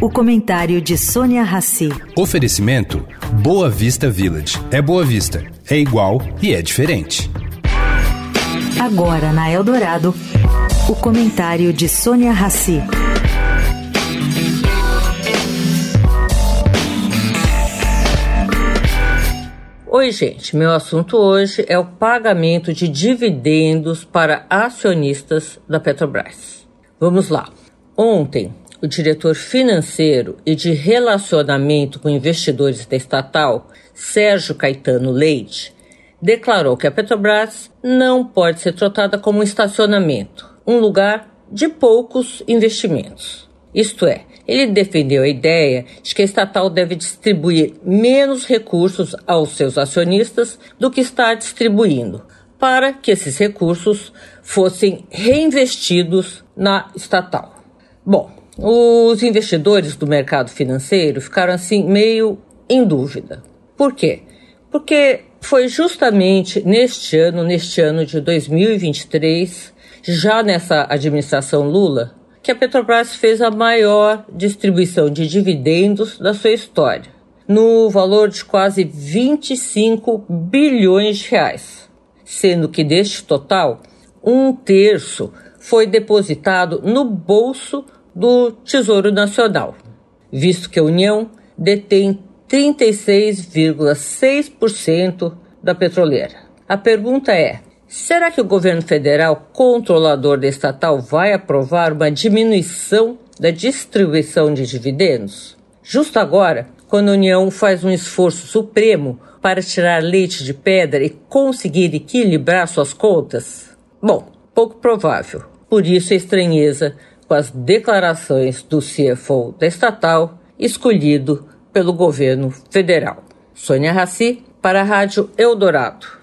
O comentário de Sônia Rassi. Oferecimento Boa Vista Village. É Boa Vista, é igual e é diferente. Agora na Eldorado, o comentário de Sônia Rassi. Oi, gente. Meu assunto hoje é o pagamento de dividendos para acionistas da Petrobras. Vamos lá. Ontem, o diretor financeiro e de relacionamento com investidores da estatal, Sérgio Caetano Leite, declarou que a Petrobras não pode ser tratada como um estacionamento, um lugar de poucos investimentos. Isto é, ele defendeu a ideia de que a estatal deve distribuir menos recursos aos seus acionistas do que está distribuindo, para que esses recursos fossem reinvestidos na estatal. Bom, os investidores do mercado financeiro ficaram assim meio em dúvida. Por quê? Porque foi justamente neste ano, neste ano de 2023, já nessa administração Lula, que a Petrobras fez a maior distribuição de dividendos da sua história, no valor de quase 25 bilhões de reais, sendo que deste total, um terço foi depositado no bolso do Tesouro Nacional, visto que a União detém 36,6% da petroleira. A pergunta é: será que o governo federal, controlador da estatal, vai aprovar uma diminuição da distribuição de dividendos? Justo agora, quando a União faz um esforço supremo para tirar leite de pedra e conseguir equilibrar suas contas? Bom, pouco provável. Por isso a estranheza com as declarações do CFO da estatal, escolhido pelo governo federal. Sônia Raci, para a Rádio Eldorado.